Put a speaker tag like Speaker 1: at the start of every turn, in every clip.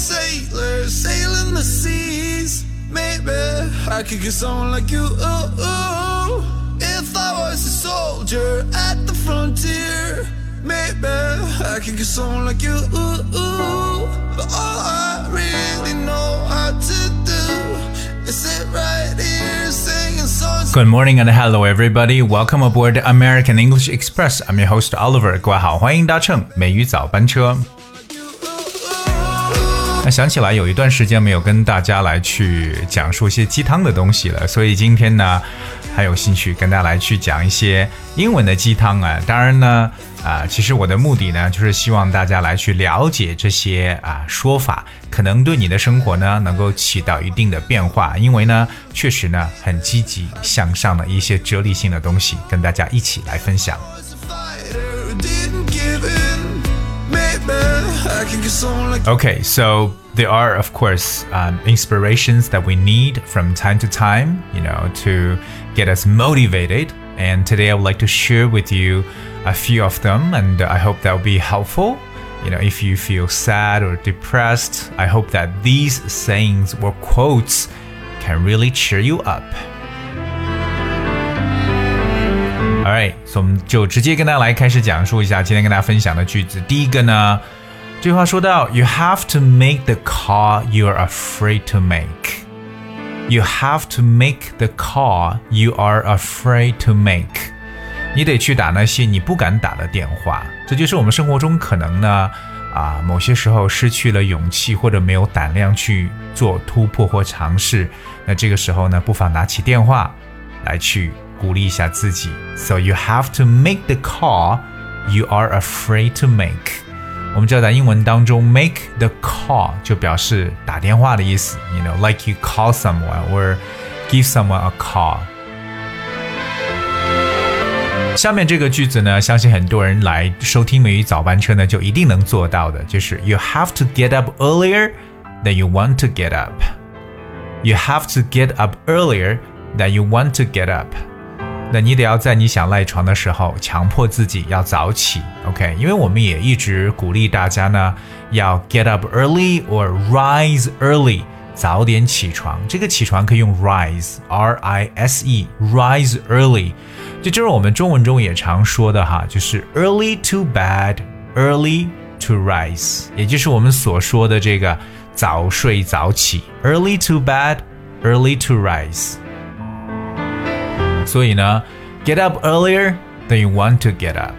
Speaker 1: sailor sailing the seas. Maybe I could get someone like you. If I was a soldier at the frontier, maybe I could get someone like you. But all I really know how to do is sit right here singing songs.
Speaker 2: Good morning and hello everybody. Welcome aboard American English Express. I'm your host Oliver. 各位好，欢迎搭乘美语早班车。 想起来有一段时间没有跟大家来去讲述一些鸡汤的东西了，所以今天呢，还有兴趣跟大家来去讲一些英文的鸡汤啊。当然呢，啊，其实我的目的呢，就是希望大家来去了解这些啊说法，可能对你的生活呢能够起到一定的变化，因为呢，确实呢很积极向上的一些哲理性的东西，跟大家一起来分享。Okay, so there are, of course, um, inspirations that we need from time to time, you know, to get us motivated. And today I would like to share with you a few of them, and I hope that will be helpful. You know, if you feel sad or depressed, I hope that these sayings or quotes can really cheer you up. Alright，所以我们就直接跟大家来开始讲述一下今天跟大家分享的句子。第一个呢， 这句话说到，You have to make the call you are afraid to make. You have to make the call you are afraid to make. 你得去打那些你不敢打的电话。这就是我们生活中可能呢，啊，某些时候失去了勇气或者没有胆量去做突破或尝试。那这个时候呢，不妨拿起电话来去鼓励一下自己。So you have to make the call you are afraid to make. 我们知道在英文当中，make the call 就表示打电话的意思。You know, like you call someone or give someone a call. 下面这个句子呢，相信很多人来收听美语早班车呢，就一定能做到的，就是 You have to get up earlier than you want to get up. You have to get up earlier than you want to get up. 那你得要在你想赖床的时候，强迫自己要早起，OK？因为我们也一直鼓励大家呢，要 get up early or rise early，早点起床。这个起床可以用 rise，r i s e，rise early。这就是我们中文中也常说的哈，就是 early to bed，early to rise，也就是我们所说的这个早睡早起，early to bed，early to rise。所以呢，get up earlier than you want to get up，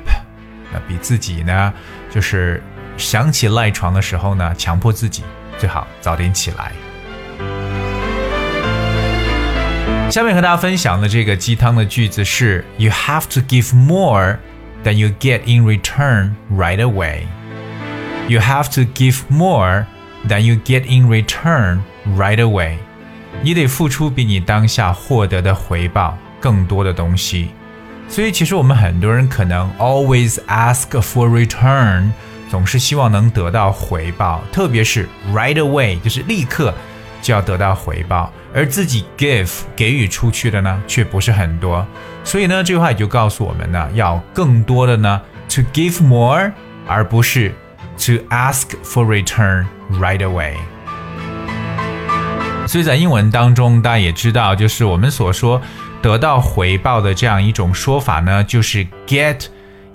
Speaker 2: 那比自己呢，就是想起赖床的时候呢，强迫自己最好早点起来。下面和大家分享的这个鸡汤的句子是：You have to give more than you get in return right away. You have to give more than you get in return right away. 你得付出比你当下获得的回报 更多的东西。所以，其实我们很多人可能 always ask for return，总是希望能得到回报，特别是 right away，就是立刻就要得到回报，而自己 give 给予出去的呢，却不是很多。所以呢，这句话也就告诉我们呢，要更多的呢 to give more，而不是 to ask for return right away。所以在英文当中，大家也知道，就是我们所说得到回报的这样一种说法呢，就是 get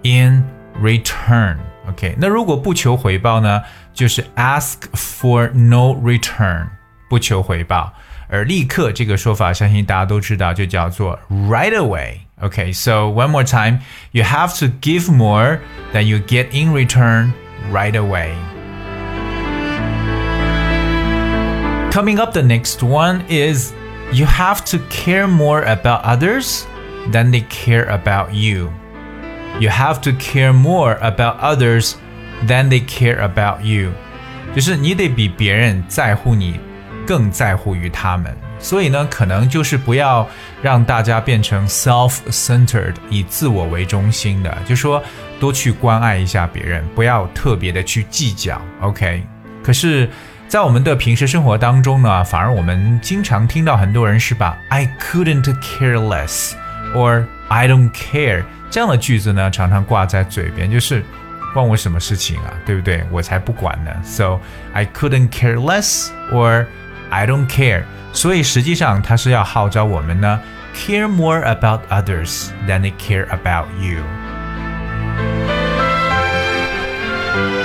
Speaker 2: in return。OK，那如果不求回报呢，就是 ask for no return，不求回报。而立刻这个说法，相信大家都知道，就叫做 right away。OK，so、one more time，you have to give more than you get in return right away。Coming up, the next one is you have to care more about others than they care about you. You have to care more about others than they care about you. 就是你得比别人在乎你，更在乎于他们。所以呢，可能就是不要让大家变成 self-centered，以自我为中心的，就说多去关爱一下别人，不要特别的去计较。OK，可是。 在我们的平时生活当中呢，反而我们经常听到很多人是把 I couldn't care less or I don't care 这样的句子呢，常常挂在嘴边，就是 关我什么事情啊？对不对？我才不管呢。So I couldn't care less or I don't care。所以实际上他是要号召我们呢，care more about others than they care about you。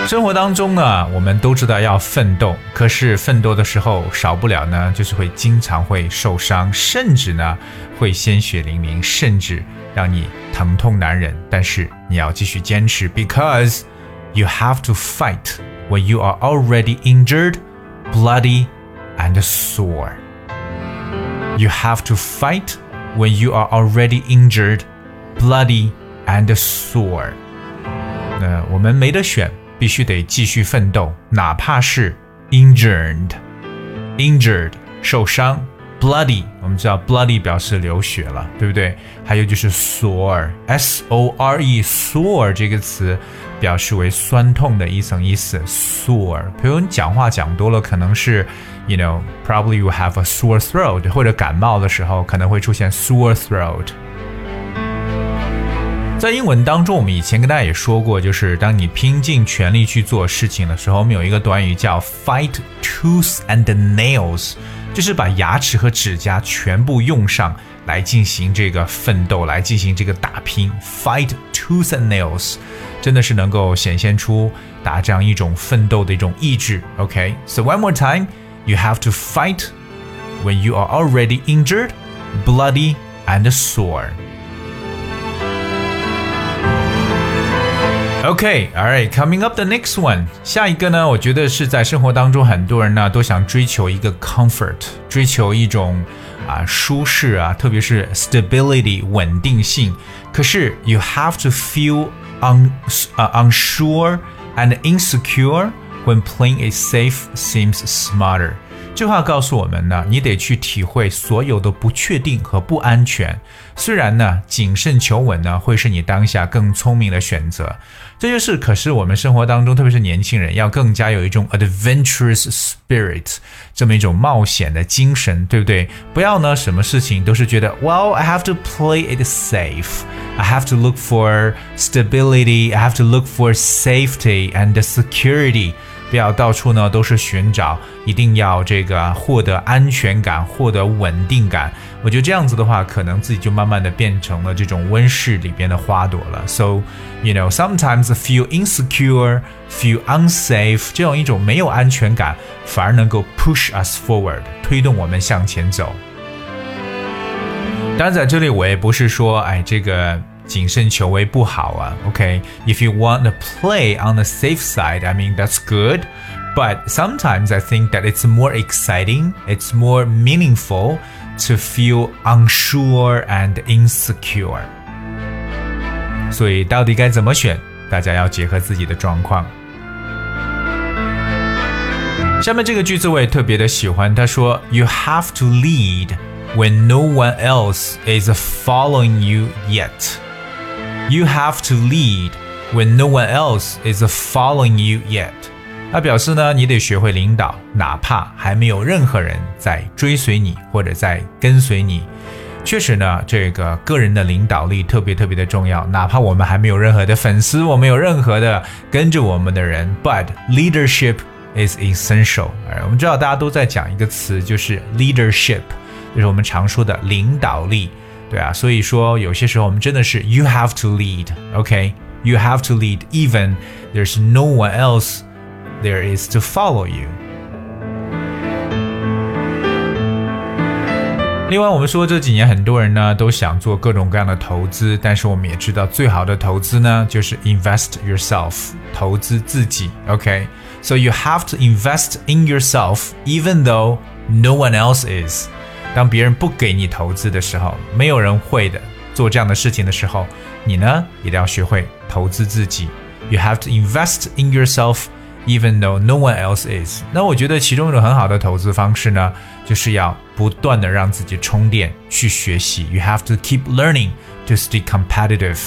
Speaker 2: 生活当中呢，我们都知道要奋斗，可是奋斗的时候少不了呢，就是会经常会受伤，甚至呢会鲜血淋淋，甚至让你疼痛难忍。但是你要继续坚持，because you have to fight when you are already injured, bloody, and sore. You have to fight when you are already injured, bloody, and sore. 那我们没得选。 必须得继续奋斗，哪怕是 injured，injured 受伤，bloody 我们知道 bloody 表示流血了，对不对？还有就是 sore，s o r e sore 这个词表示为酸痛的一层意思，sore。比如你讲话讲多了，可能是 you know probably you have a sore throat，或者感冒的时候可能会出现 sore throat。在英文当中，我们以前跟大家也说过，就是当你拼尽全力去做事情的时候，我们有一个短语叫 fight tooth and nails，就是把牙齿和指甲全部用上来进行这个奋斗，来进行这个打拼。fight tooth and nails，真的是能够显现出打这样一种奋斗的一种意志。OK，so one more time，you have to fight when you are already injured, bloody and sore. Okay, all right. Coming up the next one，下一个呢？我觉得是在生活当中，很多人呢都想追求一个 comfort，追求一种啊舒适啊，特别是 stability 稳定性。可是 you have to feel un 啊 unsure and insecure when playing it safe seems smarter。 这话告诉我们呢，你得去体会所有的不确定和不安全。虽然呢，谨慎求稳呢，会是你当下更聪明的选择。这就是，可是我们生活当中，特别是年轻人，要更加有一种 adventurous spirit，这么一种冒险的精神，对不对？不要呢，什么事情都是觉得，Well, I have to play it safe. I have to look for stability. I have to look for safety and security. 不要到处呢都是寻找，一定要这个获得安全感，获得稳定感。我觉得这样子的话，可能自己就慢慢的变成了这种温室里边的花朵了。So you know sometimes feel insecure, feel unsafe，这样一种没有安全感，反而能够 push us forward，推动我们向前走。当然在这里我也不是说，哎，这个。谨慎求为不好啊。OK，if you want to play on the safe side, I mean that's good. But sometimes I think that it's more exciting, it's more meaningful to feel unsure and insecure. 所以到底该怎么选？大家要结合自己的状况。下面这个句子我也特别的喜欢，他说：“You have to lead when no one else is following you yet。” You have to lead when no one else is following you yet。他表示呢，你得学会领导，哪怕还没有任何人在追随你或者在跟随你。确实呢，这个个人的领导力特别特别的重要。哪怕我们还没有任何的粉丝，我们有任何的跟着我们的人，but leadership is essential。我们知道大家都在讲一个词，就是 leadership，就是我们常说的领导力。对啊，所以说有些时候我们真的是 you have to lead，OK，you have to lead even there's no one else there is to follow you。另外，我们说这几年很多人呢都想做各种各样的投资，但是我们也知道最好的投资呢就是 invest yourself，投资自己，OK，so you have to invest in yourself even though no one else is。 当别人不给你投资的时候，没有人会的做这样的事情的时候，你呢一定要学会投资自己。You have to invest in yourself, even though no one else is。那我觉得其中一种很好的投资方式呢，就是要不断的让自己充电，去学习。You have to keep learning to stay competitive。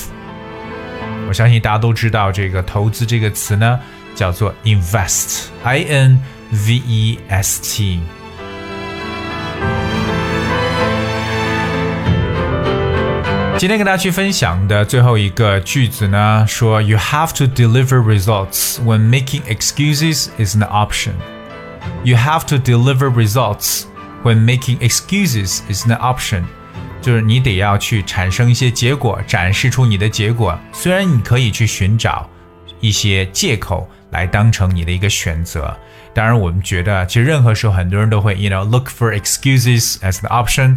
Speaker 2: 我相信大家都知道这个投资这个词呢，叫做 invest，I N V E S T。今天跟大家去分享的最后一个句子呢，说 You have to deliver results when making excuses is an option. You have to deliver results when making excuses is an option. 就是你得要去产生一些结果，展示出你的结果。虽然你可以去寻找一些借口来当成你的一个选择，当然我们觉得，其实任何时候很多人都会，you know, look for excuses as the option.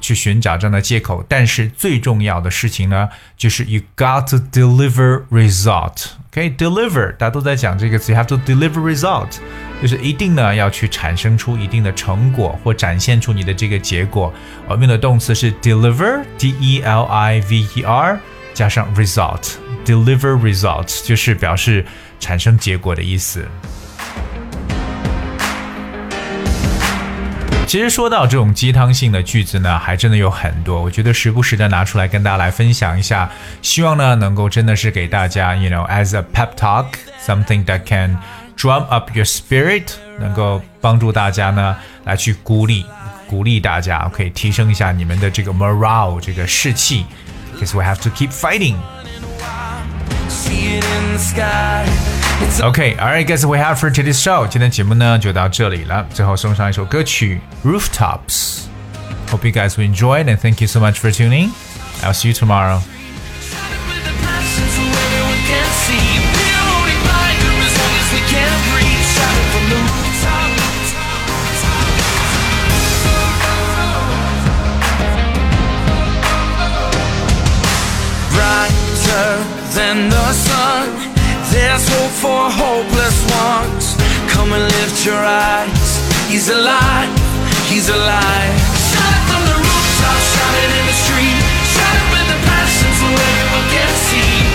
Speaker 2: 去寻找这样的借口，但是最重要的事情呢，就是 you got to deliver result。OK，deliver，大家都在讲这个词，you have to deliver result，就是一定呢要去产生出一定的成果或展现出你的这个结果。我们用的动词是 deliver，d e l i v e r，加上 result，deliver result 就是表示产生结果的意思。其实说到这种鸡汤性的句子呢，还真的有很多。我觉得时不时的拿出来跟大家来分享一下，希望呢能够真的是给大家，you know，as a pep talk，something that can drum up your spirit，能够帮助大家呢来去鼓励鼓励大家，可以提升一下你们的这个 morale 这个士气，because we have to keep fighting。Okay, alright, guys, we have for today's show. 今天节目呢就到这里了。最后送上一首歌曲《Rooftops》。Hope you guys will enjoy it and thank you so much for tuning. I'll see you tomorrow.
Speaker 1: Brighter than the sun there's for hopeless ones. Come and lift your eyes. He's alive, he's alive. Shout it from the rooftop, shout it in the street. Shout it with the passion so everyone can see.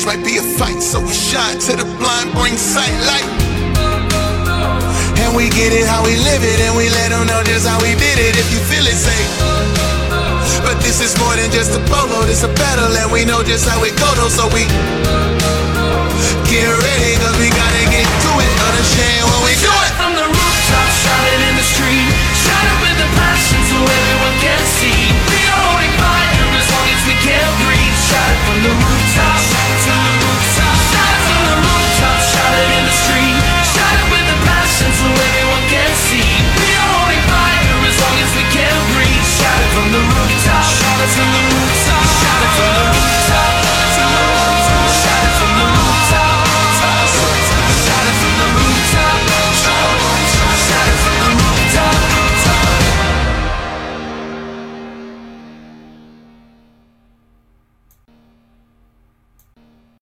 Speaker 1: Change might be a fight. So we shine to the blind, bring sight light. And we get it how we live it, and we let them know just how we did it. If you feel it, say. But this is more than just a polo, this a battle, and we know just how it go though. So we get ready, cause we gotta get to it. Understand when we do it. From the rooftop, shout it in the street. Shout it with the passion so everyone can see. We are holding fire as long as we can breathe. It from the rooftop. From the